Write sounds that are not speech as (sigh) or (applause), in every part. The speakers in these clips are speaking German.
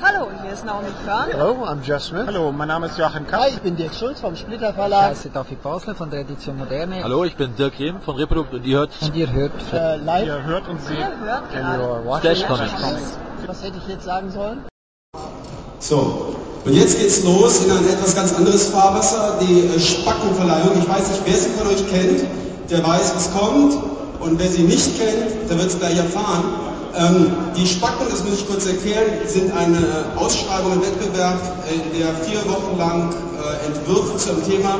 Hallo, hier ist Naomi Körn. Hello, I'm Jeff Smith. Hallo, mein Name ist Joachim Kapp. Hi, ich bin Dirk Schulz vom Splitter Ich Verlag. heiße David Basler von der Edition Moderne. Hallo, ich bin Dirk Rehm von Reprodukt und ihr hört Und ihr hört Äh, live. Ihr hört und seht Flash Comics. Was hätte ich jetzt sagen sollen? So, und jetzt geht's los in ein etwas ganz anderes Fahrwasser, die äh, Spackenverleihung. Ich weiß nicht, wer sie von euch kennt, der weiß, was kommt. Und wer sie nicht kennt, der wird es gleich erfahren. Ähm, die Spacken, das muss ich kurz erklären, sind eine Ausschreibung, ein Wettbewerb, äh, in der vier Wochen lang äh, Entwürfe zum Thema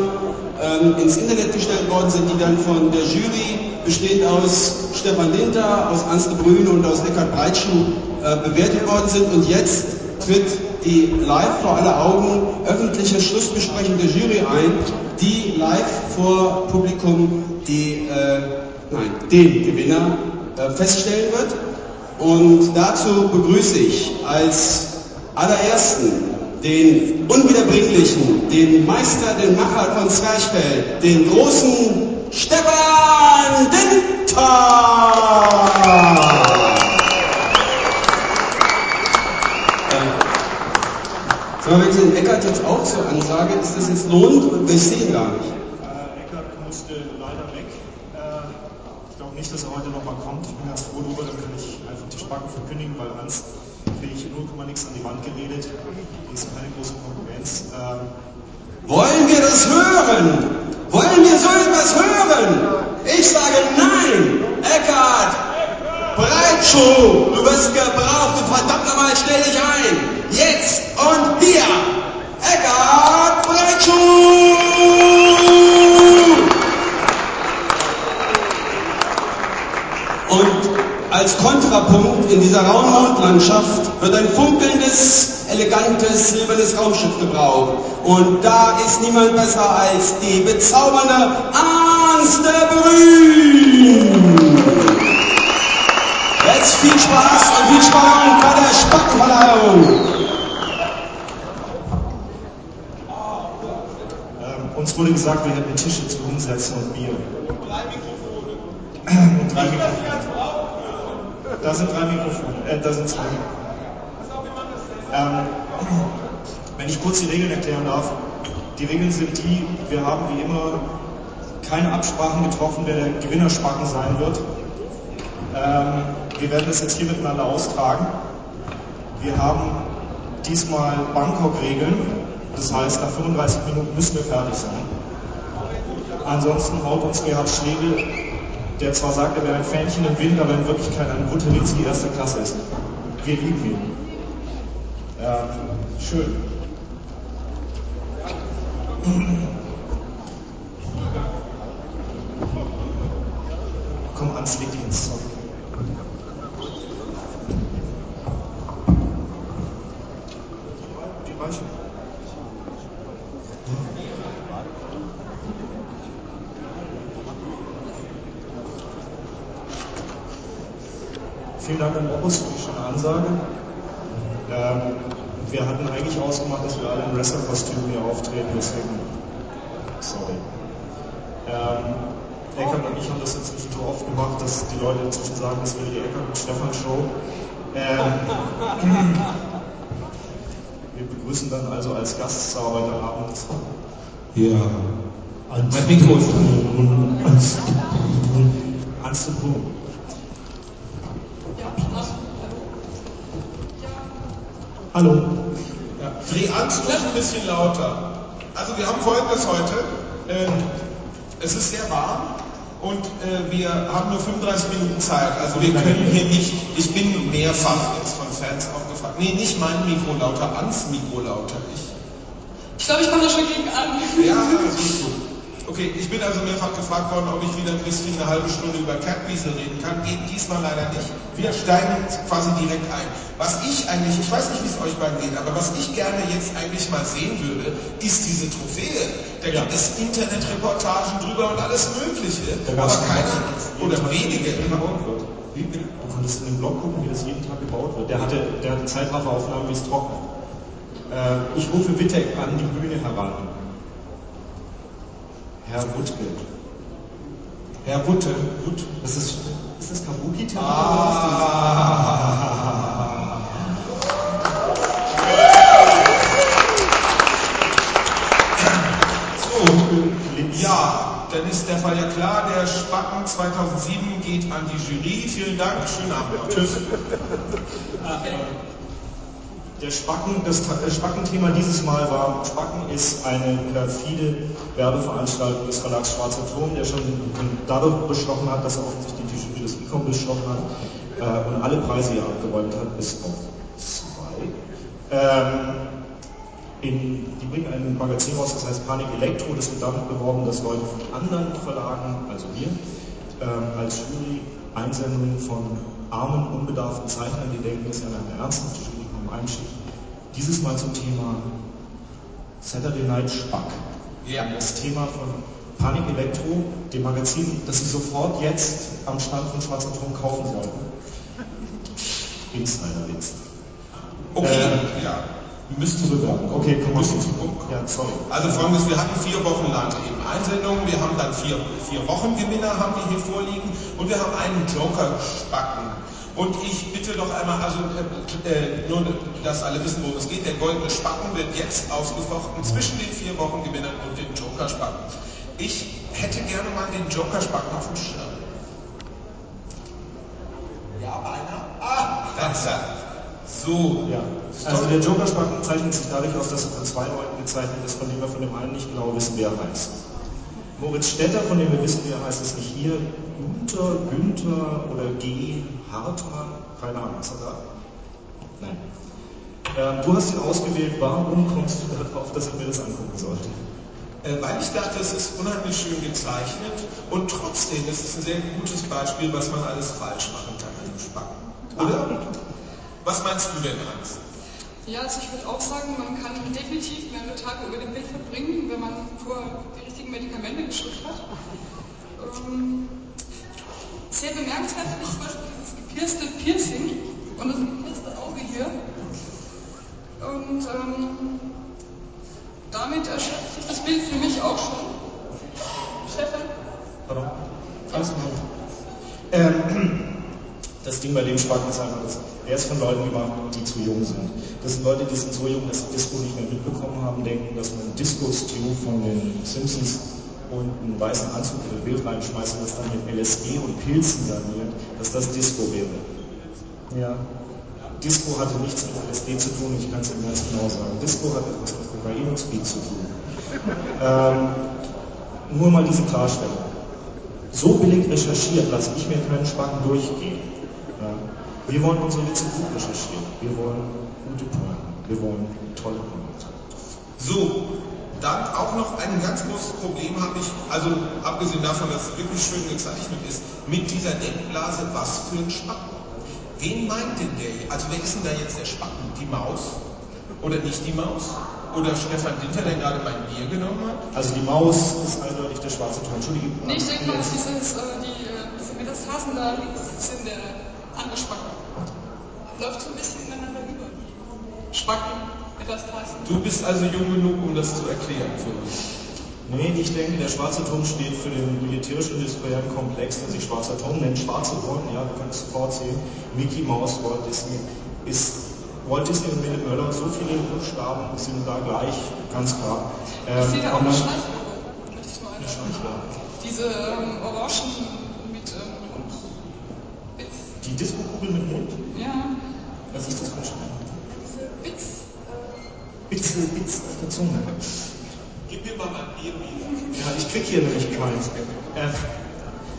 ähm, ins Internet gestellt worden sind, die dann von der Jury, bestehend aus Stefan Linter, aus Ansel Brün und aus Eckhard Breitschuh, äh, bewertet worden sind. Und jetzt tritt die live vor aller Augen öffentliche Schlussbesprechung der Jury ein, die live vor Publikum die, äh, nein, den Gewinner äh, feststellen wird. Und dazu begrüße ich als allerersten den Unwiederbringlichen, den Meister, den Macher von Zwerchfell, den großen Stefan Dinter! So, wenn ich den Eckert jetzt auch so ansage, ist das jetzt lohnt und wir sehen gar nicht. Äh, Eckert musste leider weg. Äh, ich glaube nicht, dass er heute nochmal kommt. Ich bin ganz froh darüber, dann kann ich einfach die Spacken verkündigen, weil Hans kriege ich 0, nix an die Wand geredet. Die ist keine große Konkurrenz. Ähm, Wollen wir das hören? Wollen wir so etwas hören? Ich sage nein! Eckart! Breitschuh! Du wirst gebraucht und verdammt nochmal stell dich ein! Jetzt und hier! Eckart Breitschuh! Und als Kontrapunkt in dieser Raummondlandschaft wird ein funkelndes, elegantes, silbernes Raumschiff gebraucht. Und da ist niemand besser als die bezaubernde Ernste Brün. Jetzt viel Spaß und viel Spannung bei der Spackenverleihung. ähm, uns wurde gesagt, wir hätten Tische zu hinsetzen und Bier. Da sind drei Mikrofone. Äh, da sind zwei. Ähm, wenn ich kurz die Regeln erklären darf. Die Regeln sind die, wir haben wie immer keine Absprachen getroffen, wer der Gewinnerspacken sein wird. Ähm, wir werden das jetzt hier miteinander austragen. Wir haben diesmal Bangkok-Regeln. Das heißt, nach 35 Minuten müssen wir fertig sein. Ansonsten haut uns Gerhard Schlegel, der zwar sagt, er wäre ein Fähnchen im Wind, aber in Wirklichkeit ein Butteritzki erster Klasse ist. Wir lieben ihn. Ähm, schön. Komm ans leg dich ins Zeug. Die Weichen. Vielen Dank an Boris für die schöne Ansage. Ähm, wir hatten eigentlich ausgemacht, dass wir alle in Wrestler-Kostümen hier auftreten, deswegen. Sorry. Ähm, Eckert und ich haben das inzwischen so oft gemacht, dass die Leute inzwischen sagen, das wäre die Eckert und Stefan Show. Ähm, (laughs) wir begrüßen dann also als Gaststar heute Abend. Ja, mein Mikrofon. Ans Hans Hallo. Ja, dreh Angst noch ein bisschen lauter. Also wir haben folgendes heute. Ähm, es ist sehr warm und äh, wir haben nur 35 Minuten Zeit. Also wir können hier nicht, ich bin mehrfach jetzt von Fans auch gefragt. Nee, nicht mein Mikro lauter, ans Mikro lauter. Ich, Ich glaube, ich komme da schon gegen an. ja, das ist gut. Okay, ich bin also mehrfach gefragt worden, ob ich wieder ein bisschen eine halbe Stunde über Catwiesel reden kann. Geht diesmal leider nicht. Wir steigen quasi direkt ein. Was ich eigentlich, ich weiß nicht, wie es euch beiden geht, aber was ich gerne jetzt eigentlich mal sehen würde, ist diese Trophäe. Da Ja. gibt es Internetreportagen drüber und alles Mögliche. Da aber keiner jeden oder wenige. Wie bitte? Du konntest in den Blog gucken, wie das jeden Tag gebaut wird. Der hatte, der hatte Zeitrafferaufnahmen, wie es trocknet. Äh, ich rufe Wittek an die Bühne heran. Herr Wuttbild. Herr Wutte. Wut. Das ist, ist das Kabuki-Theater? Ah. So, ja, dann ist der Fall ja klar. Der Spacken 2007 geht an die Jury. Vielen Dank. Schönen Abend. Tschüss. (laughs) Der Spacken, das äh, Spacken-Thema dieses Mal war, Spacken ist eine perfide Werbeveranstaltung des Verlags Schwarzer Turm, der schon dadurch bestochen hat, dass er offensichtlich die Jury des ICOM bestochen hat äh, und alle Preise hier abgeräumt hat, bis auf zwei. Ähm, in, die bringen ein Magazin raus, das heißt Panik Elektro. Das wird damit beworben, dass Leute von anderen Verlagen, also wir, ähm, als Jury Einsendungen von armen, unbedarften Zeichnern, die denken, dass sie an eine ernsthafte Jury einschicken. Dieses Mal zum Thema Saturday Night Spack. Ja. Das Thema von Panik Elektro, dem Magazin, das Sie sofort jetzt am Stand von Schwarzer Turm kaufen sollten. Insiderwitz. Okay, Äh, ja. Müsste bewerben. Okay, komm mal Müssen zum Punkt kommen. Ja, sorry. Also folgendes, wir hatten vier Wochen lang eben Einsendungen, wir haben dann vier, vier Wochengewinner haben wir hier vorliegen und wir haben einen Joker-Spacken. Und ich bitte doch einmal, also äh, äh, nur, dass alle wissen, worum es geht, der goldene Spacken wird jetzt ausgefochten zwischen den vier Wochengewinnern und dem Joker-Spacken. Ich hätte gerne mal den Joker-Spacken auf dem Schirm. Ja, beinahe. Ah, verzerrt. So, Ja, also der Joker-Spacken zeichnet sich dadurch aus, dass er von zwei Leuten gezeichnet ist, von denen wir von dem einen nicht genau wissen, wer er heißt. Moritz Stetter, von dem wir wissen, wer er heißt, ist nicht hier. Günther, Günther oder G. Hartmann, keine Ahnung, was er da? Nein. Ähm, du hast ihn ausgewählt, warum kommst du darauf, dass ich mir das angucken sollte? Äh, weil ich dachte, es ist unheimlich schön gezeichnet und trotzdem ist es ein sehr gutes Beispiel, was man alles falsch machen kann an dem Spacken. Oder? Was meinst du denn, Hans? Ja, also ich würde auch sagen, man kann definitiv mehrere Tage über dem Bild verbringen, wenn man vorher die richtigen Medikamente geschluckt hat. Ähm, sehr bemerkenswert finde ich zum Beispiel dieses gepierste Piercing und das gepierste Auge hier. Und ähm, damit erschöpft sich das Bild für mich auch schon. Stefan? Pardon? Alles Ordnung. Ähm, das Ding bei dem Spacken ist einfach, dass er ist von Leuten gemacht, die zu jung sind. Das sind Leute, die sind so jung, dass sie Disco nicht mehr mitbekommen haben, denken, dass man Disco-Stew von den Simpsons und einen weißen Anzug in ein Bild reinschmeißt und das dann mit LSD und Pilzen garniert, dass das Disco wäre. Ja. Disco hatte nichts mit LSD zu tun, ich kann es Ihnen ganz genau sagen. Disco hat etwas mit Kokain und Speed zu tun. (laughs) Ähm, nur mal diese Klarstellung. So billig recherchiert lasse ich mir keinen Spacken durchgehen. Ja. Wir wollen unsere Witze gut recherchieren. Wir wollen gute Pointen. Wir wollen tolle Pointen. So, dann auch noch ein ganz großes Problem habe ich, also abgesehen davon, dass es wirklich schön gezeichnet ist, mit dieser Denkblase, was für ein Spacken. Wen meint denn der? hier? Also wer ist denn da jetzt der Spacken? Die Maus? Oder nicht die Maus? Oder Stefan Dinter, der gerade mein Bier genommen hat? Also die Maus ist eindeutig der schwarze Ton. Entschuldige. Nee, ich denke mal, dieses, äh, die, äh, diese Metastasen da links sind der andere Spacken. Läuft so ein bisschen ineinander über. Spacken. Du bist also jung genug, um das zu erklären für uns. Nee, ich denke, der schwarze Turm steht für den militärisch-industriellen Komplex, der sich schwarzer Turm nennt. Schwarze Turm, ja, wir können es sofort sehen. Mickey Mouse, Walt Disney ist Walt Disney und Mille Möller, so viele Buchstaben sind da gleich, ganz klar. Ähm, Ich sehe da auch eine Schleichwerbung, möchte ich mal. Schleichwerbung. Diese ähm, Orangen mit ähm, Mund. Witz. Die Disco-Kugel mit Mund? Ja, Was ist das für ein. Bitze, Bitz auf der Zunge. Gib mir mal mein Bier wieder. Ja, ich krieg hier nämlich keins. Äh,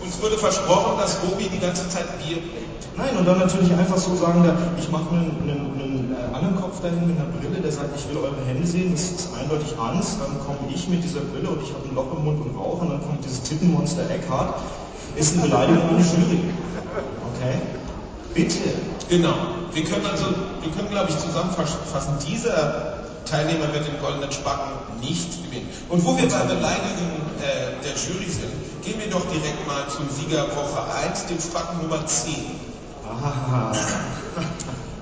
Uns wurde versprochen, dass Robi die ganze Zeit Bier bringt. Nein, und dann natürlich einfach so sagen, ich mache mir einen, einen, einen äh, anderen Kopf dahin mit einer Brille, der sagt, ich will eure Hände sehen, das ist eindeutig Hans, dann komme ich mit dieser Brille und ich habe ein Loch im Mund und rauche und dann kommt dieses Tittenmonster Eckhart, ist eine Beleidigung an die Jury. Okay? Bitte. Genau. Wir können also, wir können glaube ich zusammenfassen, dieser Teilnehmer wird den goldenen Spacken nicht gewinnen. Und wo wir bei Beleidigungen äh, der Jury sind, gehen wir doch direkt mal zum Sieger Woche 1, dem Spacken Nummer 10. Ah,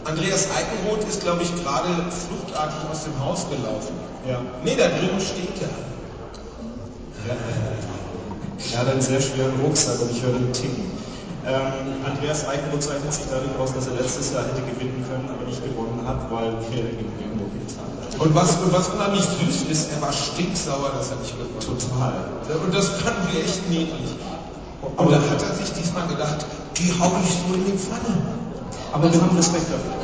Andreas Eikenroth ist, glaube ich, gerade fluchtartig aus dem Haus gelaufen. ja. Nee, da drüben steht er. Ja. Er hat einen sehr schweren Rucksack und ich höre ihn ticken. Ähm, Andreas Eichenroth zeichnet sich dadurch aus, dass er letztes Jahr hätte gewinnen können, aber nicht gewonnen hat, weil wir gegen Ringo getan haben. Und was, und was unheimlich süß ist, er war stinksauer, dass er nicht gewonnen hat. Total. Und das fanden wir echt niedlich. Und da hat er sich diesmal gedacht, die hau ich so in die Pfanne. Aber wir haben Respekt dafür.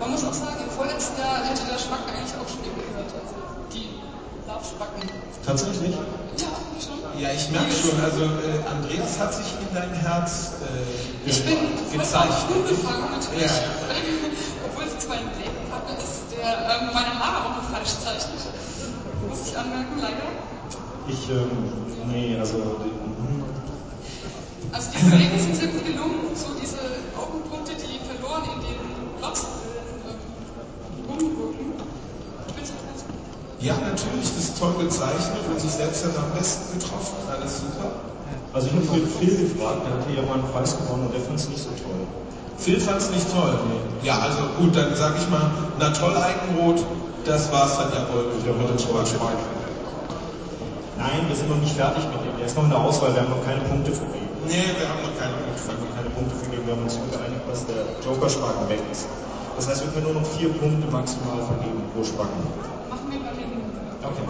Man muss auch sagen, im vorletzten Jahr hätte der Spacken eigentlich auch schon gehört. Also die Laufspacken. Tatsächlich? Ja, schon. Ja, ich merke schon, also äh, Andreas hat sich in dein Herz äh, Ich bin gezeichnet. unbefangen natürlich. Ja, (laughs) Obwohl sie zwar ein Lebendpartner ist, der ähm, meine Haare auch noch falsch zeichnet. Muss ich anmerken, leider. Ich, ähm, nee, also, hm, Also diese Regeln sind sehr gut gelungen. So diese Augenpunkte, die verloren in den Glotzenbrillen ähm, rumgucken. Ich finde es Ja, natürlich, das ist toll gezeichnet und sich selbst hat er am besten getroffen. Alles super. also ich habe vorhin Phil gefragt, der hatte ja mal einen Preis gewonnen und der fand es nicht so toll. Phil fand es nicht toll. Ja, also gut, dann sag ich mal, na toll, Eichenrot, das war's dann ja wohl mit der Holzschwarz. Nein, wir sind noch nicht fertig mit dem. Der ist noch in der Auswahl, wir haben noch keine Punkte vergeben. Nee, wir haben noch keine Wir Punkte. haben noch keine Punkte vergeben, wir haben uns geeinigt, dass der Joker-Spacken weg ist. Das heißt, wir können nur noch vier Punkte maximal vergeben pro Spacken. Okay.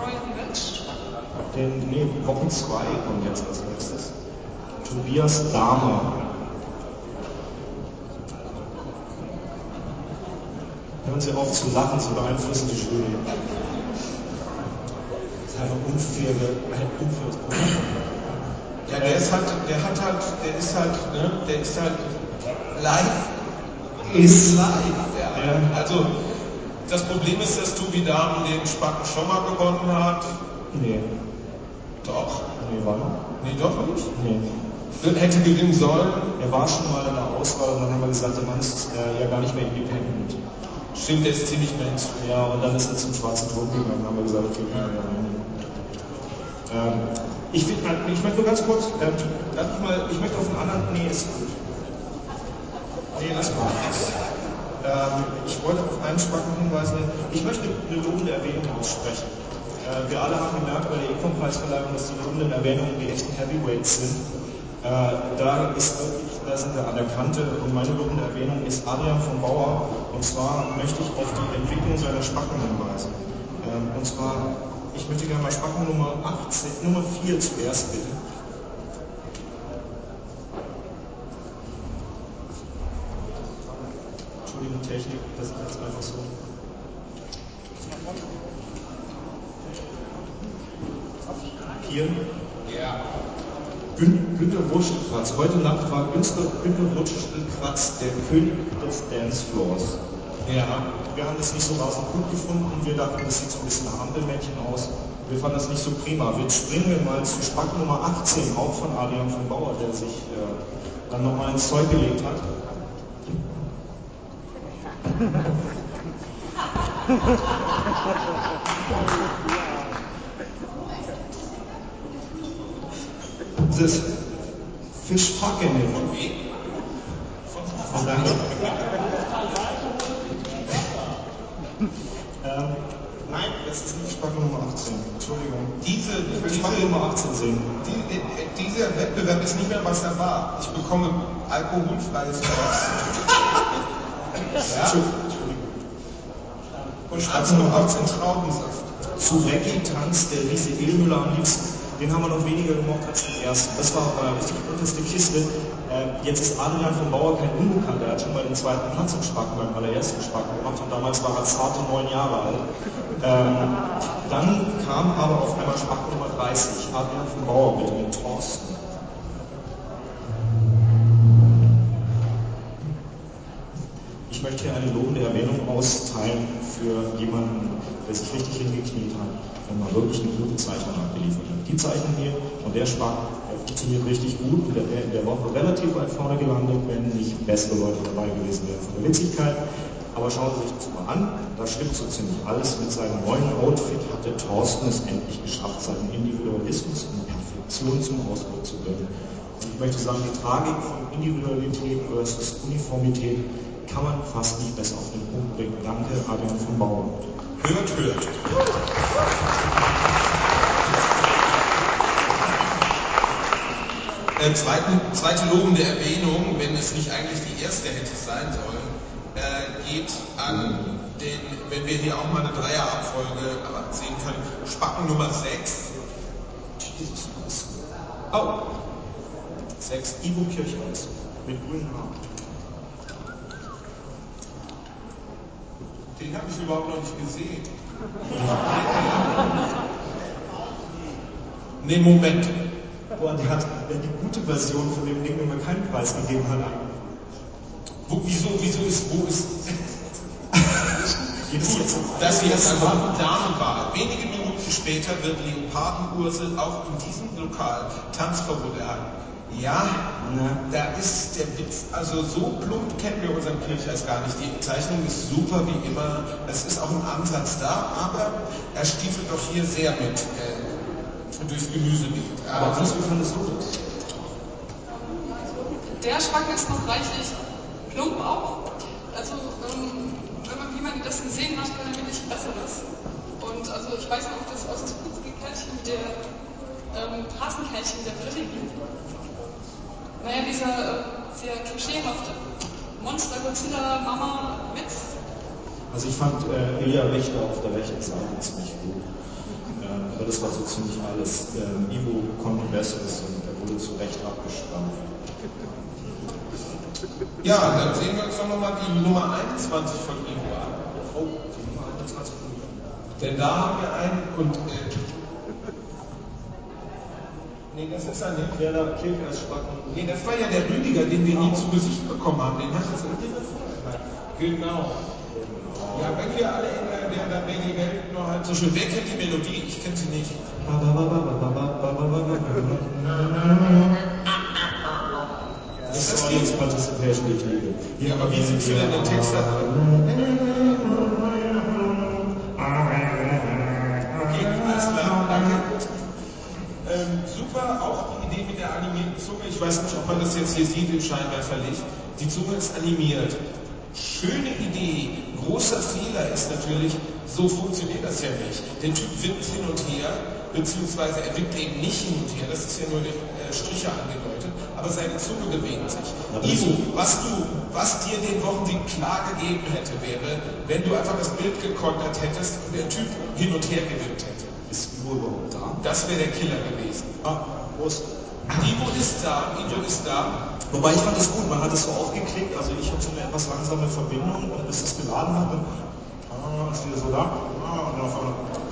Den, nee, Woche 2 kommt jetzt als nächstes. Tobias Dahmer. Hören Sie auf zu lachen, Sie beeinflussen die Jury. Das ist einfach unfair, ein unfaires Programm. Ja, der ist halt, der hat halt, der ist halt, ne, der ist halt live ist live. Ja. Ja. Also das Problem ist, dass Tobi Dahmen den Spacken schon mal gewonnen hat. Nee, Doch. nee, wann? Nee, doch nicht. Nee. Hätte gewinnen sollen. Er war schon mal in der Auswahl und dann haben wir gesagt, der Mann ist äh, ja gar nicht mehr independent. Stimmt, der ist ziemlich Mainstream. Ja, und dann ist er zum schwarzen Turm gegangen, haben wir gesagt, okay, ja, ja, ähm, ich, find, ich möchte nur ganz kurz, darf ich mal, ich möchte auf einen anderen, nee, ist gut. Nee, lass mal. Ähm, ich wollte auf einen Spacken hinweisen, ich möchte eine lobende Erwähnung aussprechen. Äh, wir alle haben gemerkt bei der Econ-Preisverleihung, dass die lobenden Erwähnungen die echten Heavyweights sind. Äh, da ist da sind wir an der Kante und meine lobende Erwähnung ist Adrian von Bauer und zwar möchte ich auf die Entwicklung seiner Spacken hinweisen. Ähm, und zwar, ich möchte gerne mal Spacken Nummer 18, Nummer 4 zuerst bitte. Entschuldigung, Technik, das ist jetzt einfach so. Hier. Ja. Gün Günter Wurschelkratz. Heute Nacht war Günter, Günter Wurschelkratz der König des Dancefloors. Ja. Wir haben das nicht so rasend gut gefunden. Wir dachten, das sieht so ein bisschen nach Ampelmännchen aus. Wir fanden das nicht so prima. Jetzt springen wir mal zu Spack Nummer 18, auch von Adrian von Bauer, der sich äh, dann nochmal ins Zeug gelegt hat. Fischfucking. Wie? Von daher. Ähm, nein, das ist nicht Spacken Nummer 18. Entschuldigung. Diese, Ich Nummer 18 sehen. die, dieser Wettbewerb ist nicht mehr, was er war. Ich bekomme alkoholfreies Gras. ja? Entschuldigung. Und Spatzen noch 18 Traubensaft. Zu Reggae tanzt der Riese Edelmüller am liebsten. Den haben wir noch weniger gemocht als den ersten. Das war aber richtig die unterste Kiste. Äh, jetzt ist Adrian von Bauer kein Unbekannter. Er hat schon mal den zweiten Platz im Spacken beim allerersten Spacken gemacht und damals war er zarte neun Jahre alt. Ähm, dann kam aber auf einmal Spacken Nummer 30. Adrian von Bauer mit Thorsten. Ich möchte hier eine lobende Erwähnung austeilen für jemanden, der sich richtig hingekniet hat und mal wirklich eine gute Zeichnung abgeliefert hat. Die Zeichnung hier und der Spack, funktioniert richtig gut und der wäre in der Woche relativ weit vorne gelandet, wenn nicht bessere Leute dabei gewesen wären von der Witzigkeit. Aber schauen Sie sich das mal an, da stimmt so ziemlich alles. Mit seinem neuen Outfit hat der Thorsten es endlich geschafft, seinen Individualismus und Perfektion zum Ausdruck zu bringen. Ich möchte sagen, die Tragik von Individualität versus Uniformität kann man fast nicht besser auf den Punkt bringen. Danke, Adrian von Bauer. Hört, hört. Äh, zweiten, zweite lobende Erwähnung, wenn es nicht eigentlich die erste hätte sein sollen, äh, geht an den, wenn wir hier auch mal eine Dreierabfolge sehen können, Spacken Nummer 6. Jesus. Oh. 6, Ivo Kirchhaus mit grünen Haaren. Den habe ich überhaupt noch nicht gesehen. Nee, Moment. Boah, der hat die gute Version von dem Ding, den wir keinen Preis gegeben hat. Wo, wieso, wieso ist, wo ist... (laughs) Gut, das hier ist einfach Damenwahl. Wenige Minuten später wird Leopardenursel auch in diesem Lokal Tanzverbot erhalten. Ja, da ist der Witz, also so plump kennen wir unseren Kircheis gar nicht. Die Zeichnung ist super wie immer, es ist auch ein Ansatz da, aber er stiefelt doch hier sehr mit äh, durchs Gemüsebeet. Aber was, wie fandest du das? Der Spacken ist noch reichlich plump auch. Also, ähm, wenn man jemanden das gesehen hat, dann will ich Besseres. Und also ich weiß noch, dass aus dem Kärtchen der ähm, Hasenkärtchen der Brille. Naja, dieser äh, sehr klischeehafte Monster Godzilla Mama Witz. Also ich fand äh, Ilja Richter auf der rechten Seite ziemlich gut. Ähm, aber das war so ziemlich alles. Ähm, Ivo konnte Besseres und er wurde zu Recht abgespannt. Ja, dann sehen wir uns doch nochmal die Nummer 21 von Ivo an. Oh, die Nummer 21 von Ivo. Denn da haben wir einen und äh, Nee, das ist er nicht. Der da Kirchweisspacken. Nee, das war ja der Rüdiger, den wir nie zu Gesicht bekommen haben. Den hat es Genau. Ja, wenn wir alle in der, der, der Regel gelten, nur halt so schön. Wer kennt die Melodie? Ich kenne sie nicht. Das ist Audience Participation, liebe. Ja, aber wie sind Sie denn den Text da alles klar, danke. Ähm, super, auch die Idee mit der animierten Zunge. Ich weiß nicht, ob man das jetzt hier sieht im Scheinwerferlicht. Die Zunge ist animiert. Schöne Idee. Großer Fehler ist natürlich, so funktioniert das ja nicht. Der Typ wippt hin und her, beziehungsweise er wippt eben nicht hin und her. Das ist ja nur durch äh, Striche angedeutet. Aber seine Zunge bewegt sich. Ivo, was du, was dir den Wochensieg klar gegeben hätte, wäre, wenn du einfach das Bild gekontert hättest und der Typ hin und her gewippt hätte. Ist Ivo überhaupt da? Das wäre der Killer gewesen. Ah, Prost. Ivo ist da, Ivo ist da. Wobei ich fand es gut, man hat es so aufgeklickt, also ich habe so eine etwas langsame Verbindung und bis es geladen hat, dann ah, ist wieder so da, ah, und dann auf einmal.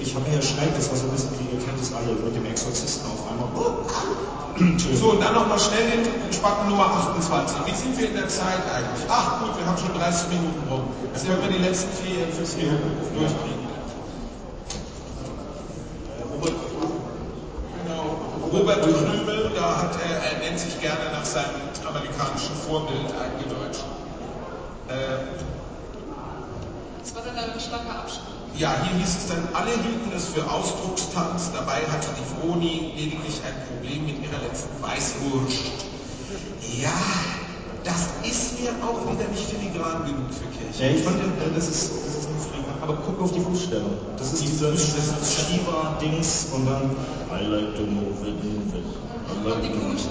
Ich habe mir erschreckt, das war so ein bisschen wie, ihr kennt es alle, mit dem Exorzisten auf einmal. So, und dann nochmal schnell den Spacken Nummer 28. Wie sind wir in der Zeit eigentlich? Ach gut, wir haben schon 30 Minuten rum. Jetzt können wir die letzten vier, fünf Minuten durchkriegen. Robert Krümel, da hat er, er nennt sich gerne nach seinem amerikanischen Vorbild eingedeutscht. Äh, das war dann ein starker Abschnitt. Ja, hier hieß es dann, alle hielten es für Ausdruckstanz, dabei hatte die Froni lediglich ein Problem mit ihrer letzten Weißwurst. Ja, das ist mir auch wieder nicht filigran genug für Kirche. Ja, ich fand, das ist, das ist nicht filigran, aber guck auf die Fußstellung. Das ist dieser Shiva-Dings und dann I like to move it, move it. I like die komische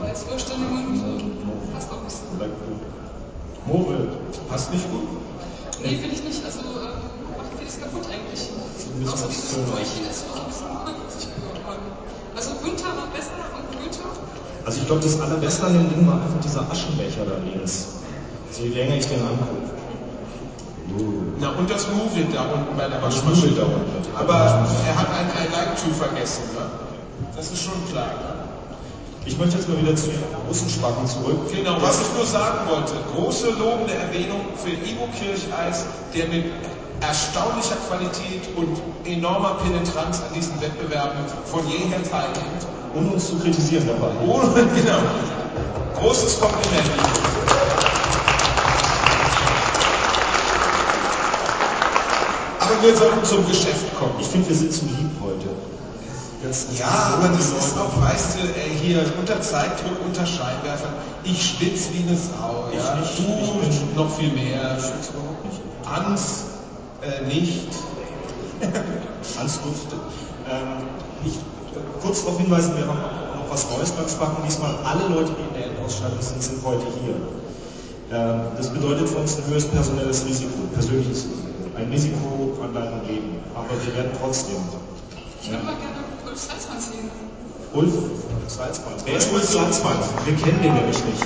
Weißwurst in den Mund passt auch nicht so. It. Passt nicht gut? Nee, finde ich nicht. Also, äh, macht vieles kaputt eigentlich. Außer dieses Furchen ist. (laughs) Also, Günther war besser und Günther. Also, ich glaube, das Allerbeste an dem Ding war einfach dieser Aschenbecher da links. Also, je länger ich den angucke. Na, und das Move It da unten bei der Waschmaschine. Da unten. Aber er hat ein I like to vergessen, ne? Das ist schon klar, ne? Ich möchte jetzt mal wieder zu den großen Spacken zurück. Genau, was ich nur sagen wollte, große lobende Erwähnung für Ivo Kircheis, der mit erstaunlicher Qualität und enormer Penetranz an diesen Wettbewerben von jeher teilnimmt. Ohne uns zu kritisieren dabei. (laughs) Ohne, genau. Großes Kompliment. Aber wir sollten zum Geschäft kommen. Ich finde, wir sind zu lieb heute. Das ja, aber das ist auch, weißt du, ey, hier unter Zeitdruck, unter Scheinwerfern. Ich schwitze wie eine Sau. Ja? nicht, du ich bin, noch viel mehr. Ich schwitze überhaupt nicht. Hans äh, nicht. (laughs) Alles gut. Ähm, ich, kurz darauf hinweisen, wir haben noch was Neues beim Spacken. Diesmal alle Leute, die in der Endausstattung sind, sind heute hier. Ähm, das bedeutet für uns ein höheres personelles Risiko, persönliches Risiko. Ein Risiko an deinem Leben. Aber wir werden trotzdem. Ich würde mal gerne Ulf Salzmann sehen. Ulf Salzmann. Wer ist Ulf Salzmann? Wir kennen den nämlich nicht.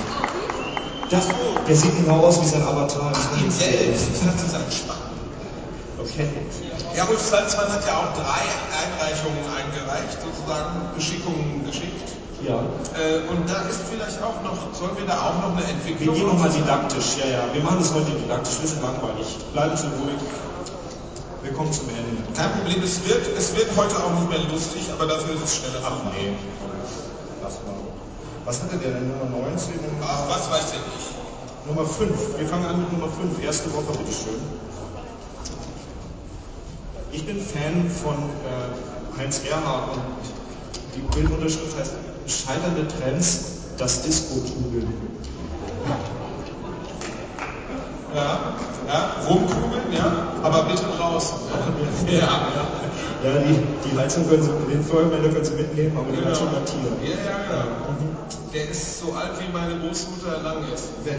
Das, der sieht genau aus wie sein Avatar. Ihm selbst hat sie seinen Spacken. Okay. Ja, Ulf Salzmann hat ja auch drei Einreichungen eingereicht, sozusagen Beschickungen geschickt. Ja. Äh, und da ist vielleicht auch noch, sollen wir da auch noch eine Wir Entwicklung gehen nochmal didaktisch, ja, ja. Wir machen das heute didaktisch, wir sind langweilig. Bleiben Sie ruhig. Wir kommen zum Ende. Kein Problem, es wird, es wird heute auch nicht mehr lustig, aber dafür ist es vorbei. nee. Lass mal. Was hatte der denn? Nummer 19? Nummer, Ach, was weiß ich nicht. Nummer 5. Wir fangen an mit Nummer 5. Erste Woche, bitteschön. Ich bin Fan von äh, Heinz Erhardt und die Bildunterschrift heißt Scheiternde Trends, das Disco-Tugeln. Ja, ja, rumkugeln, ja, aber bitte draußen. (laughs) Ja, ja, Ja, die, die Heizung können Sie, den Feuermelder können Sie mitnehmen, aber die Genau. Heizung markieren. ja, ja, genau. Der ist so alt wie meine Großmutter lang ist. Wenn,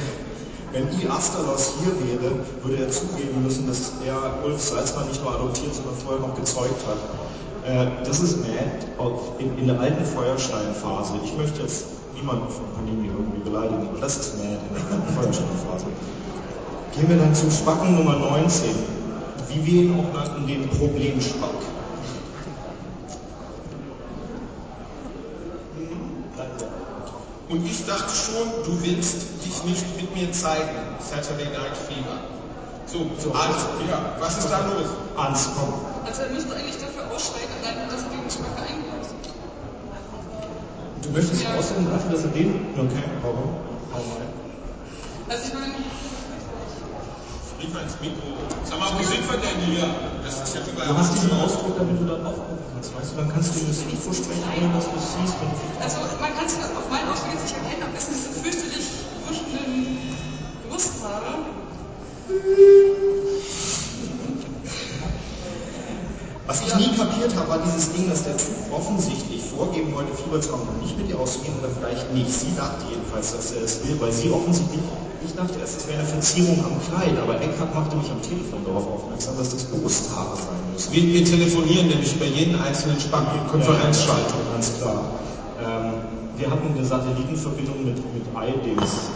wenn I. Asterlos hier wäre, würde er zugeben müssen, dass er Ulf Salzmann nicht nur adoptiert, sondern vorher noch gezeugt hat. Äh, das ist Mad auf- in, in der alten Feuersteinphase. Ich möchte jetzt niemanden von Panini irgendwie beleidigen, aber das ist Mad in der alten Feuersteinphase. Gehen wir dann zum Spacken Nummer 19. Wie wir ihn auch nannten, den Problemspack. Und ich dachte schon, du willst dich nicht mit mir zeigen. Saturday Night Fever. So, So. also, ja, was ist da los? Ans, komm. Also er müsste eigentlich dafür ausscheiden, allein dass er den Geschmack eingebaut hat. Du möchtest Ja. aussehen dafür, dass er den... Okay, warum? Hau rein. Also ich meine, Sprich mal ins Mikro. Sag mal, wo sind wir denn hier? Das ist ja überall. Du hast diesen Ausdruck, damit du dann aufgucken kannst, weißt du? Dann kannst du das Mikro sprechen, ohne dass du es siehst. Und also man kann es auf meinen Ausdruck jetzt nicht erkennen, aber es diese fürchterlich wuschenden Brusthaare. Was ich nie kapiert habe, war dieses Ding, dass der Typ offensichtlich vorgeben wollte, Fieber zu haben und nicht mit ihr auszugehen oder vielleicht nicht. Sie dachte jedenfalls, dass er es will, weil sie offensichtlich, ich dachte erst, es wäre eine Verzierung am Kleid, aber Eckhard machte mich am Telefon darauf aufmerksam, dass das Brusthaare sein müssen. Wir, wir telefonieren nämlich bei jedem einzelnen Spacken Konferenzschaltung. Ganz klar. Ähm, wir hatten eine Satellitenverbindung mit, mit iDings.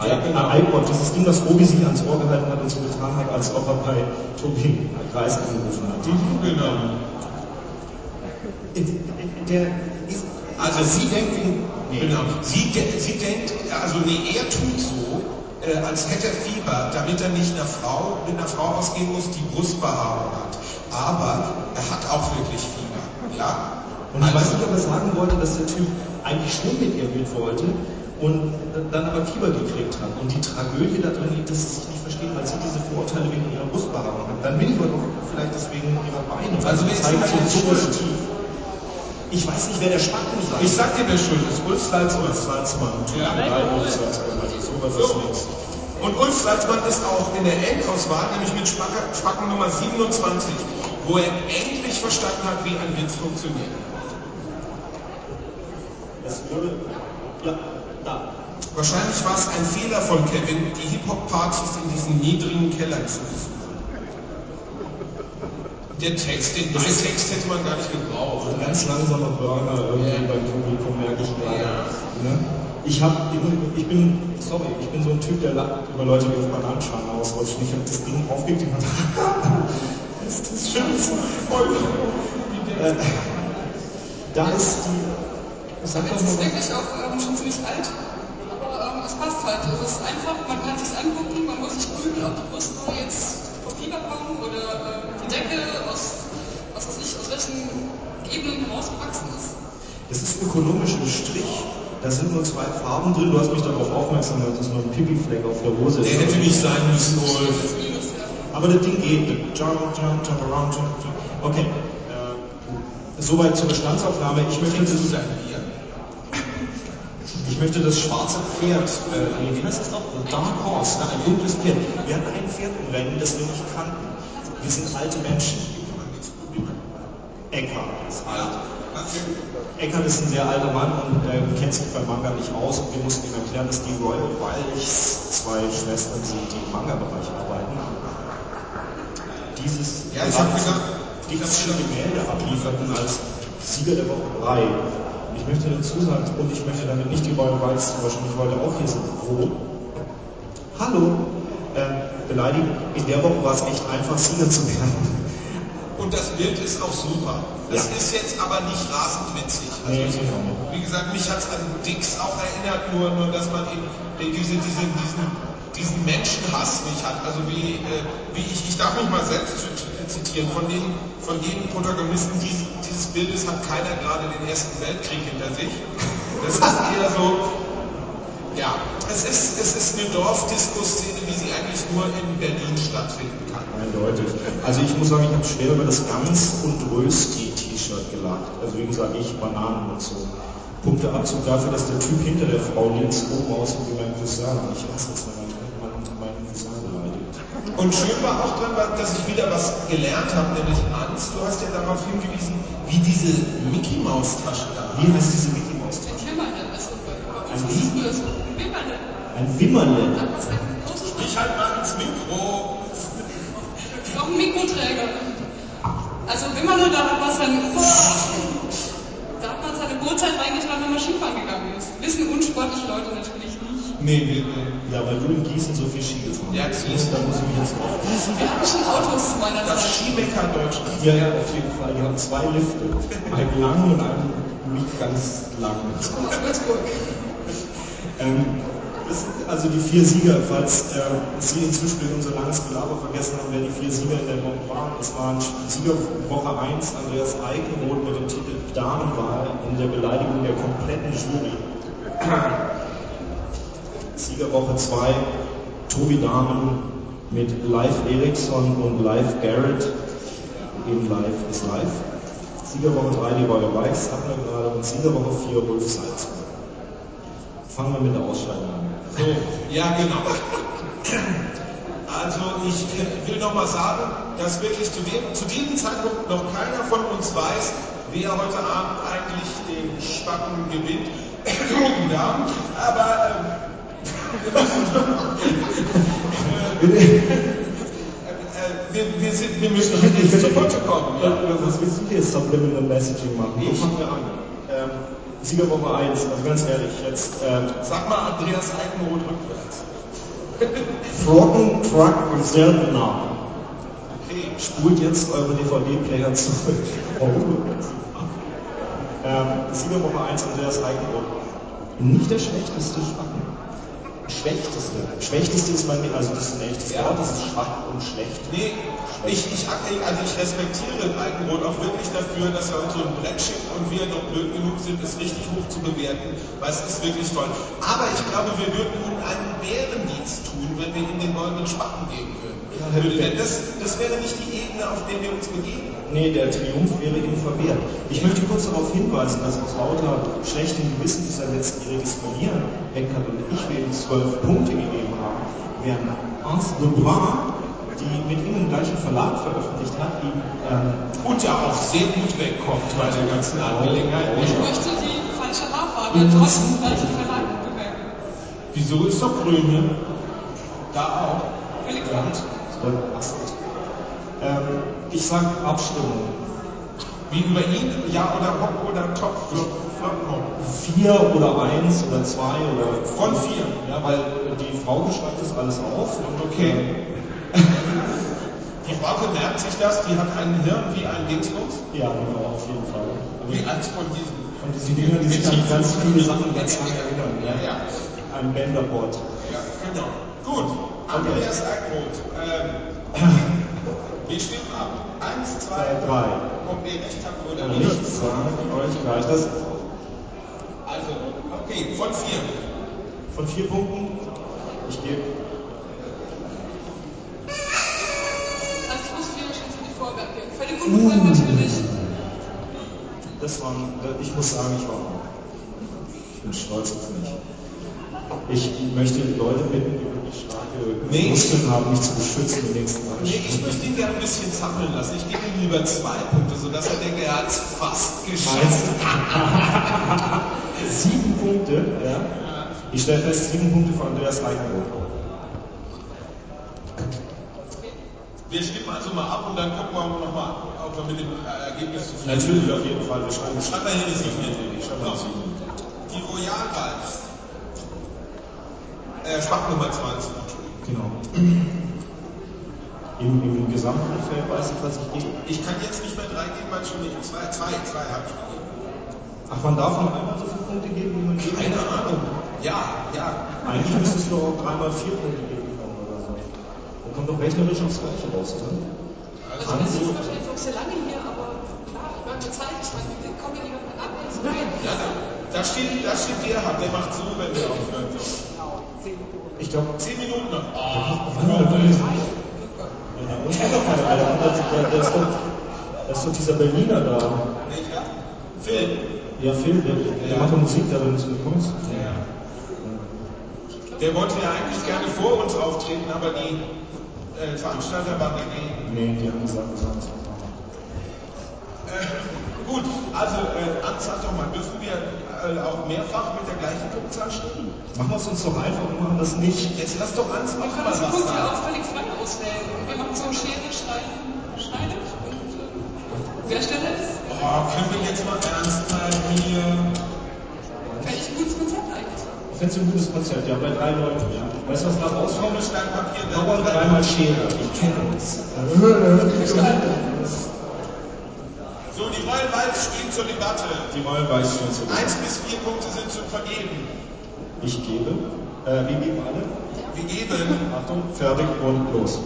Genau. IPod, dieses Ding, das Robi sich ans Ohr gehalten hat und so getan hat, als ob er bei Tobi Reis angerufen hat. Genau. Äh, Der ist, also sie denkt, nee, Genau. Sie, de sie denkt, also nee, er tut so, äh, als hätte er Fieber, damit er nicht einer Frau, mit einer Frau ausgehen muss, die Brustbehaarung hat. Aber er hat auch wirklich Fieber. Ja? Und ich weiß nicht, ob er sagen wollte, dass der Typ eigentlich schon mit ihr mit wollte und dann aber Fieber gekriegt hat. Und die Tragödie da drin liegt, dass sie sich nicht verstehen, weil sie diese Vorurteile wegen ihrer Brustbehaarung hat. Dann bin ich aber doch vielleicht deswegen ihrer Beine. Also wer ist zeigt denn so positiv. Ich weiß nicht, wer der Spacken sein Ich sag dir, wer schuld ist. Ulf Salzmann. Ulf Salzmann. Ja. Drei Ulf Salzmann. Also sowas ist nichts. Und Ulf Salzmann ist auch in der Endauswahl, nämlich mit Spacken, Nummer 27, wo er endlich verstanden hat, wie ein Witz funktioniert. Es wurde, ja. Wahrscheinlich war es ein Fehler von Kevin, die Hip-Hop-Partys in diesen niedrigen Kellern zu besuchen. Der Text, den den Text hätte man gar nicht gebraucht. Ein ganz langsamer Burner irgendwie Ja. beim Publikum, merke ich gerade. Ja. Ne? Ich, hab, ich bin, sorry, ich bin so ein Typ, der lacht über Leute, die auf Bananenschalen ausrutschen. Ich habe das Ding aufgeklickt und das ist das Schönste. Voll. Äh, da ist die, Es ist wirklich auch ähm, schon ziemlich alt, aber ähm, es passt halt. Es ist einfach, man kann sich angucken, man muss nicht grübeln, ob die Brusthaare jetzt vom Fieber kommen oder ähm, die Decke aus, was weiß ich, aus welchen Ebenen herausgewachsen ist. es ist ökonomisch im Strich. Da sind nur zwei Farben drin. Du hast mich darauf aufmerksam gemacht, dass noch ein Pipi-Fleck auf der Hose Der ist. hätte nicht sein müssen, Ulf. Das. Aber das Ding geht. Jump, jump, jump around, jump, jump. Okay. Äh, soweit zur Bestandsaufnahme. Ich möchte, das, dein Bier? Ich möchte das schwarze Pferd, äh, wie heißt das noch? Dark Horse, ne? ein dunkles Pferd. Wir hatten ein Pferd im Rennen, das wir nicht kannten. Wir sind alte Menschen. Eckhart. ist alt. Eckhart ist ein sehr alter Mann und äh, kennt sich beim Manga nicht aus und wir mussten ihm erklären, dass die Royal Walchs zwei Schwestern sind, die im Manga-Bereich arbeiten. Dieses Ja, ich hab gedacht, dichtsche Gemälde ablieferten als Sieger der Woche 3. Ich möchte dazu sagen, und ich möchte damit nicht die Royal Walchs zum Beispiel, die heute auch hier sind, wo Hallo, äh, beleidigen. In der Woche war es echt einfach, Sieger zu werden. Und das Bild ist auch super. Das Ja. ist jetzt aber nicht rasend witzig. Also, Nee, genau. wie gesagt, mich hat es an Dix auch erinnert, nur, nur dass man eben diese, diese, diesen, diesen Menschenhass nicht hat. Also wie, äh, wie ich, ich darf mich mal selbst zit- zitieren, von den, von den Protagonisten dieses, dieses Bildes hat keiner gerade den Ersten Weltkrieg hinter sich. Das ist eher so, ja, es ist, es ist eine Dorfdisco-Szene, wie sie eigentlich nur in Berlin stattfinden kann. Eindeutig. Also ich muss sagen, ich habe schwer über das Ganz- und Rösti-T-Shirt gelacht. Also wie gesagt, ich Bananen und so. Punkteabzug dafür, dass der Typ hinter der Frau links oben aussieht wie mein Cousin. Ich hasse es, wenn man meinen mein Cousin beleidigt. Und schön war auch dran, dass ich wieder was gelernt habe, nämlich Angst. Du hast ja darauf hingewiesen, wie diese Mickey Maus Tasche da Wie heißt diese Mickey Maus? Ein uns Ein so. Ein Wimmerle. Ein Wimmerle. Da hat man ein großes Ich halt mal ins Mikro. Noch ein Mikroträger. Also Wimmerle, da hat man sein, da hat man seine Brotzeit reingetan, wenn man Skifahren gegangen ist. Wissen unsportliche Leute natürlich. Nee, nee, nee. Ja, weil du in Gießen so viel Ski gefahren Ja, hast. Gießen. Da muss ich mich jetzt drauf. Wir hatten schon Autos zu meiner Das Zeit. Skimecker Deutschlands. Ja, ja, auf jeden Fall. Die haben zwei Lifte. Einen langen und einen nicht ganz langen. Ähm, das also die vier Sieger, falls äh, Sie inzwischen durch unser langes Gelaber vergessen haben, wer die vier Sieger in der Woche waren. Es waren Sieger Woche 1 Andreas Eichenroth mit dem Titel Damenwahl in der Beleidigung der kompletten Jury. Sieger Woche 2 Tobi Dahmen mit Live Eriksson und Live Garrett. Eben Live ist Live. Siegerwoche 3 die Royal Bikes hatten wir gerade und Siegerwoche 4 Wolf Salzburg. Fangen wir mit der Ausscheidung an. So, ja, genau. Also ich will nochmal sagen, dass wirklich zu, dem, zu diesem Zeitpunkt noch keiner von uns weiß, wer heute Abend eigentlich den Spacken gewinnt. (clears throat) Aber ähm, wir müssen wir, sind, wir müssen jetzt zu Potte kommen. Ja? Was willst du jetzt Subliminal Messaging machen? Wo fangen wir an? Ähm, Siegerwoche 1, also ganz ehrlich, jetzt ähm, Sag mal Andreas Eichenroth rückwärts. Frocken, Truck und Söldner. Okay. Spult jetzt eure DVD-Player zurück. Oh. ähm, Siegerwoche 1, Andreas Eichenroth. Nicht der schlechteste Spacken. Schwächteste. Schwächteste ist mein, also das ist ein echtes Ja. Wort, das ist schwach und schlecht. Nee, ich, ich, also ich respektiere Altenrot auch wirklich dafür, dass er uns so ein Brett schickt und wir noch blöd genug sind, es richtig hoch zu bewerten, weil es ist wirklich toll. Aber ich glaube, wir würden ihm einen Bärendienst tun, wenn wir ihm den goldenen Spacken geben würden. Würde, denn das, das wäre nicht die Ebene, auf der wir uns begeben. Nee, der Triumph wäre ihm verwehrt. Ich möchte kurz darauf hinweisen, dass aus lauter schlechtem Gewissen dieser letztjähriges Verlieren Eckert und ich ihm zwölf Punkte gegeben haben, während Ars de Bras, die mit ihm im gleichen Verlag veröffentlicht hat, ihm ähm, Und ja auch sehr gut wegkommt bei der ganzen Angelegenheit. Ich möchte die falsche Haarfarbe trotz dem gleichen Verlag bemerken. Wieso ist doch grün hier? Da auch. Falsch. ähm, ich sag Abstimmung. Wie über ihn, ja oder Hopp oder Top, Flop, Flop, Hopp. Vier oder eins oder zwei oder Von vier. Ja, weil die Frau schreibt das alles auf und Okay. (laughs) Die Frau merkt sich das, die hat ein Hirn wie ein Dingsbums. Ja, genau, auf jeden Fall. Wie eins von diesen. Und diese Dinger, die sich an ganz viele Sachen ganz lange erinnern. Ja, ja. Ein Bänderbot. Ja, genau. Gut. Andreas Eickenroth. Ähm, wir stimmen ab. Eins, zwei, Zwei, drei. Ob ihr recht habt oder Oder nicht. nichts sagen, euch gleich das. Also, okay, von vier. Von vier Punkten. Ich gebe Also ich muss vier schon für die Vorwerke. Völlig unbefangen natürlich. Das war, ich muss sagen, ich war, ich bin stolz auf mich. Ich möchte Leute bitten, wirklich starke Nee. Muskeln haben, mich zu beschützen die nächsten drei Nee, ich möchte ihn gerne ein bisschen zappeln lassen. Ich gebe ihm lieber zwei Punkte, sodass er denkt, er hat es fast geschafft. (laughs) sieben Punkte, ja. Ich stelle fest, sieben Punkte für Andreas Reichenroth. Wir stimmen also mal ab und dann gucken wir nochmal, ob wir mit dem äh, Ergebnis zufrieden Natürlich, auf jeden Fall. Wir schreiben Schreibt mal hier die Sieben hin. Schreib mal So. sieben. Die Royal Vibes. Äh, Schwach Nummer 20. Genau. (clears throat) Im, Im gesamten Feld weiß ich, was ich gebe. Ich kann jetzt nicht mehr drei geben, weil schon nicht. Zwei, zwei, zwei habe ich gegeben. Ach, man darf nur einmal so viele Punkte geben, wie man geben Keine? Ahnung. Ja, ja. Eigentlich müsstest du auch dreimal vier Punkte geben können oder so. Dann kommt doch rechnerisch aufs Gleiche raus, oder? Also das ist wahrscheinlich auch sehr lange hier, aber ja, ich meine, Zeit, ich meine, wir kommen ja mit ab als rein. Ja, da, da steht, da steht Gerhard, der macht so, wenn der aufhört. Ich glaube, Zehn Minuten noch. Ja, doch der, der, ist doch, der ist doch dieser Berliner da. Welcher? Phil. Ja, Phil, der, der macht doch Musik da, der ist mit Kunst. Der wollte ja eigentlich gerne vor uns auftreten, aber die äh, Veranstalter waren dagegen. Nee, die haben gesagt, wir sollen es nicht machen. Gut, also äh, doch mal, dürfen wir äh, auch mehrfach mit der gleichen Punktzahl stehen? Machen wir es uns doch einfach und machen das nicht. Jetzt lass doch Hans Wir auch können Punkte sagen. auch völlig frei auswählen. Und wir machen so Schere, schneiden, schneidet und äh, wer Stelle ist, Oh, können wir jetzt mal ernst bleiben hier? fände ich ein gutes Konzept eigentlich. Ich finde es ein gutes Konzept, ja, bei drei Leuten. Ja. Weißt du, was da rauskommt? Stein, Papier, Dauer dreimal Schere. Ich kenne uns. So, die Vibes stehen zur Debatte. Die Weiß stehen zu Eins bis vier Punkte sind zu vergeben. Ich gebe. Äh, wir geben alle. Wir geben. Achtung, fertig und los.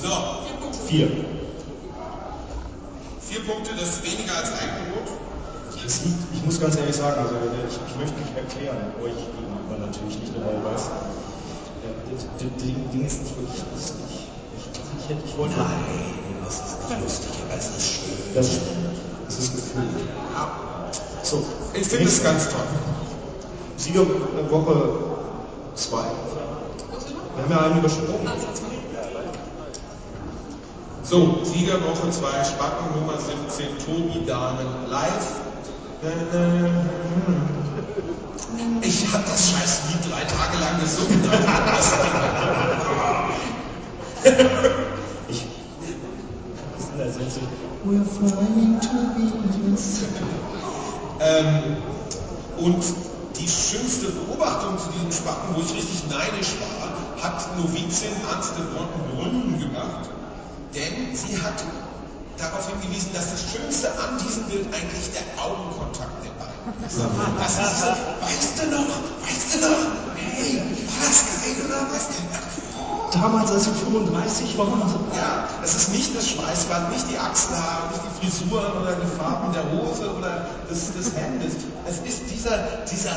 So, Vier. vier Punkte, das ist weniger als. Es liegt, ich muss ganz ehrlich sagen, also ich, ich möchte mich erklären, euch gegenüber natürlich nicht, Royal Weiß. Äh, Das Ding, ist nicht wirklich lustig. Ich, ich, hätte- ich wollte. Nein, das ist nicht lustig, aber es ist schön. Das, das ist gefühlt. So, Ich finde es ganz toll. Siegerwoche 2. Wir haben ja einen übersprungen. So, Siegerwoche 2, Spacken Nummer 17, Tobi Damen live. Ich habe das scheiß Lied drei Tage lang gesungen. (laughs) Ich. Was ist denn das jetzt? Ähm, und die schönste Beobachtung zu diesem Spacken, wo ich richtig neidisch war, hat Novizin Ernst de Brunn gemacht. Denn sie hat darauf hingewiesen, dass das Schönste an diesem Bild eigentlich der Augenkontakt der beiden ist. Das ist so, weißt du noch, weißt du noch, hey, war das geil oder was? Damals, als wir 35 waren. Ja, es ist nicht das Schweißband, nicht die Achselhaare, nicht die Frisuren oder die Farben der Hose oder des, des Hemdes. Es ist dieser, dieser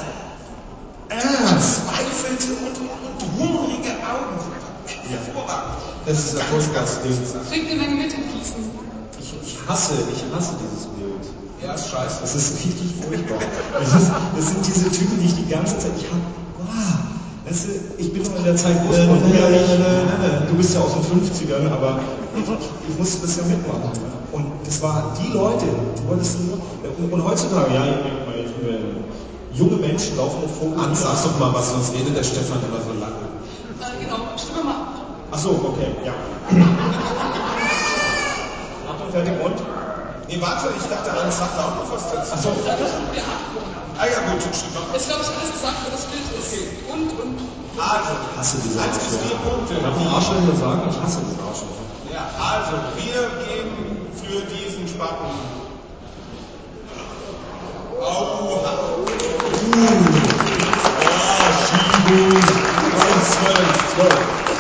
verzweifelte und, und hungrige Augenkontakt. Hervorragend. Das ist erfolgreich. Ding. Kriegt eine Menge mit in Gießen. Ich, ich hasse, ich hasse dieses Bild. Ja, ist scheiße. Das ist richtig furchtbar. Das, ist, das sind diese Typen, die ich die ganze Zeit, ich hab, wow, weißt du, ich bin noch in der Zeit groß geworden, nicht, du bist ja aus den 50ern, aber ich, ich musste das ja mitmachen. Und das waren die Leute, die wolltest du, und heutzutage, ja, junge Menschen laufen mit Vogel. Hans, sag doch mal was, sonst redet der Stefan immer so lange. Äh, genau, stimme mal ab. Ach so, okay, ja. Achtung, fertig und? Nee, warte, ich dachte, Hans sagt auch noch was dazu. Ach so. Ah ja, gut, stimmt noch. Jetzt glaube ich, alles gesagt, wo das Bild ist. Und, und. Also, Ich hasse diese eins bis vier Punkte. Darf ich Arschlöcher sagen? Ich hasse diese Arschlöcher. Ja, also, wir geben für diesen Spacken. Aua. So, dann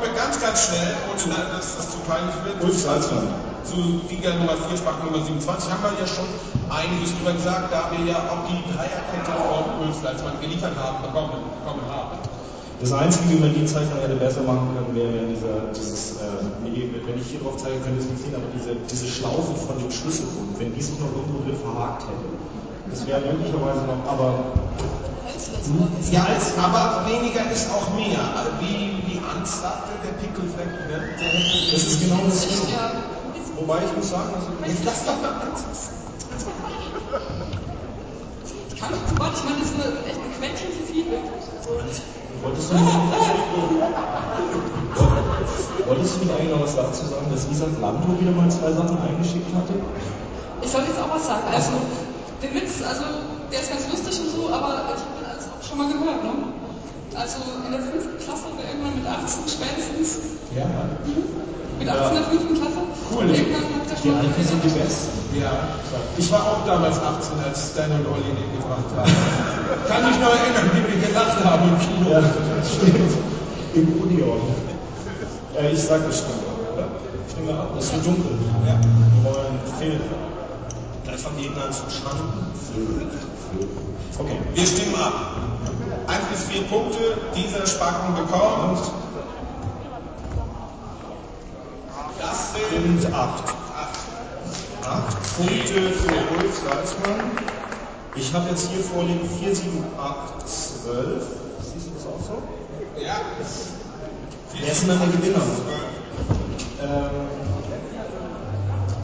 kommen wir ganz, ganz schnell, ohne dass das zu peinlich wird. Ulf Salzmann. Zu Liga Nummer 4, Spacken Nummer 27 haben wir ja schon einiges drüber gesagt, da wir ja auch die Dreierkette von Ulf Salzmann geliefert haben, bekommen, bekommen haben. Das Einzige, wie man die Zeichnung hätte besser machen können, wäre dieser, dieses, äh, wenn ich hier drauf zeige, könnt ihr es nicht sehen, aber diese, diese Schlaufe von dem Schlüsselbund, wenn die sich noch irgendwo drin verhakt hätte. Das wäre möglicherweise noch, aber Ja, als, aber weniger ist auch mehr. Also Wie, wie Angst sagte, der Pickelfleck, ne? der hätte, das ist genau das ja. Wobei ich muss sagen, also Jetzt lass doch mal. Ich kann zu weit, ich meine, das ist eine, echt ein Quäntchen zu viel. wolltest du, wolltest du nicht eigentlich noch was dazu sagen, dass Isaac Lanto wieder mal zwei Sachen eingeschickt hatte? Ich soll jetzt auch was sagen. Also, der Witz, also, der ist ganz lustig und so, aber ich habe den alles auch schon mal gehört, ne? Also, in der fünften Klasse oder irgendwann mit 18 spätestens. Ja. Mit 18 in der fünften Klasse. Cool. Irgendwann hat der Die schon Alten sind die Besten. Ja, ich war auch damals 18, als Stan und Olli den gebracht haben. Kann mich noch erinnern, wie wir gelacht haben im Kino. Ja, stimmt. Im Odeon. Äh, ich sag das stimmt, oder? Stimmen wir ab? Das ist zu dunkel. Ja. Wir wollen Film. Einfach Gegner zu Schanden. Okay. Wir stimmen ab. Eins bis vier Punkte, dieser Spacken bekommt. Das sind Und acht. acht. Acht Punkte für Ulf Salzmann. Ich habe jetzt hier vorliegen 4, 7, 8, 12. Siehst du das auch so? Ja. Wer ist denn der Gewinner? Ähm,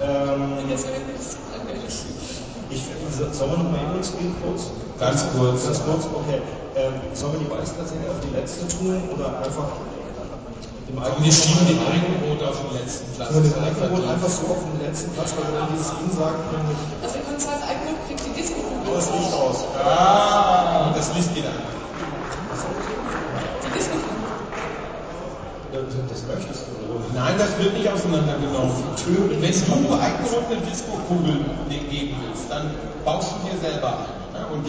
ähm, Ich, sollen wir noch mal in uns gehen kurz? Ganz kurz. Ganz kurz, okay. Ähm, sollen wir die Weißen tatsächlich auf die letzte tun oder einfach im Komm, wir schieben den Eigenbrot auf den letzten Platz. Oder den Alkohol einfach so auf den letzten Platz, weil wir dann dieses Ding sagen können, Also, ihr könnt sagen, Alkohol kriegt die disco das Licht aus. Ah, das Licht geht an. Die disco Das möchtest du? Nein, das wird nicht auseinandergenommen. Wenn du eine Disco-Kugel geben willst, dann baust du dir selber eine. Ne? Und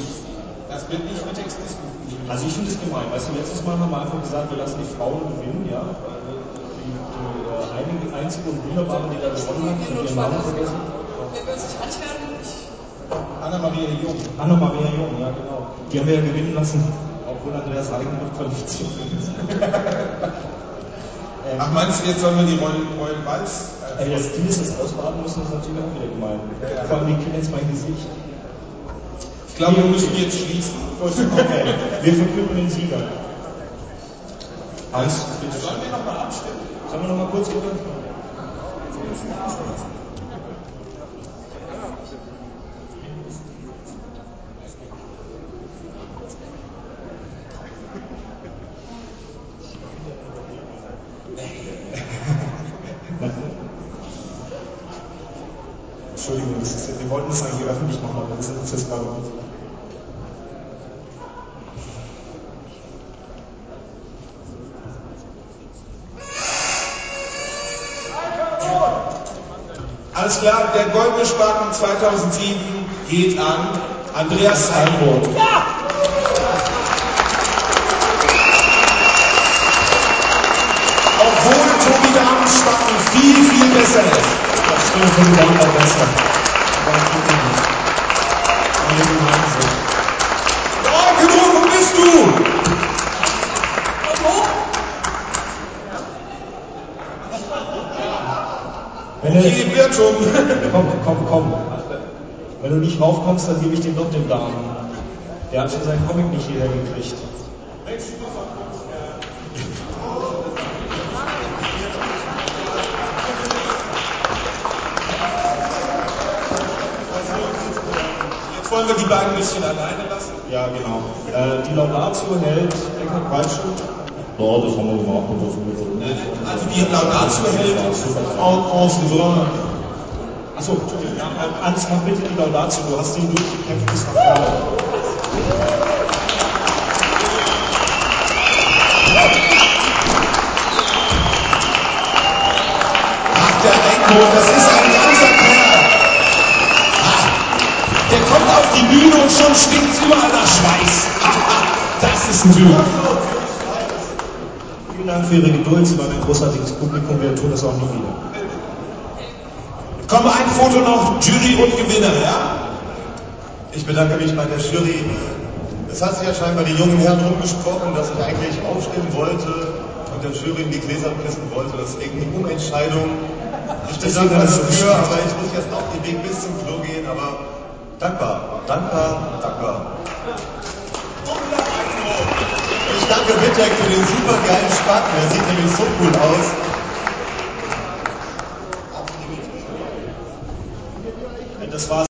das wird nicht mit Ex-Disco Also ich finde es gemein. Weißt du, letztes Mal haben wir einfach gesagt, wir lassen die Frauen gewinnen, ja. Die, die äh, einige, einzige und wunderbare, die da gewonnen hat, habe ihren Namen vergessen. Wenn wir uns nicht reich werden, ich Anna-Maria Jung. Anna-Maria Jung, ja genau. Die haben wir ja gewinnen lassen, obwohl Andreas Eigenbrot qualifiziert ist. (laughs) ähm, Ach, meinst du, jetzt sollen wir die Royal, Royal Walz... Äh, Ey, das Ding ist, das ausbaden müssen, ist natürlich auch wieder gemein. Vor allem, die kennen jetzt mein Gesicht. ich glaube, wir müssen jetzt schließen. (laughs) Okay. Wir verkünden den Sieger. Hans, bitte. Sollen wir nochmal abstimmen? Sollen wir noch mal kurz bitte? Entschuldigung, ist, wir wollten das eigentlich öffentlich machen, aber das ist uns jetzt gerade nicht. Alles klar, der Goldene Spaten 2007 geht an Andreas Heimroth. Obwohl Tobi Damenspacken viel, viel besser ist. Für die Wand auch besser. Oh, genug, wo bist du? Wenn du, Okay, wird schon. komm, komm, komm. Wenn du nicht raufkommst, dann gebe ich dir doch den Damen. Der hat schon seinen Comic nicht hierher gekriegt. Wollen wir die beiden ein bisschen alleine lassen. Ja, genau. Äh, die Laudatio hält Eckhard Breitschuh. Ja, das haben wir gemacht. und das wird so. Also die Laudatio hält en souverain. Achso, Entschuldigung. Ja, Hans, mach bitte die Laudatio. Du hast den durchgekämpft bis nach vorne. Ach, der Eckhoff, das ist auf die Bühne und schon stinkt überall nach Schweiß. (laughs) Das ist ein Typ. Vielen Dank für Ihre Geduld. Sie waren ein großartiges Publikum. Wir tun das auch nie wieder. Komm, ein Foto noch, Jury und Gewinner, ja? Ich bedanke mich bei der Jury. Es hat sich ja scheinbar die jungen Herren rumgesprochen, dass ich eigentlich aufstehen wollte und der Jury in die Gläser pissen wollte. Das ist irgendwie Umentscheidung. Ich bedanke mich dafür, aber ich muss jetzt auf den Weg bis zum Klo gehen. Aber Dankbar, dankbar, dankbar. Ich danke Vitek für den super geilen Spaten. Der sieht nämlich so gut aus. Das war's.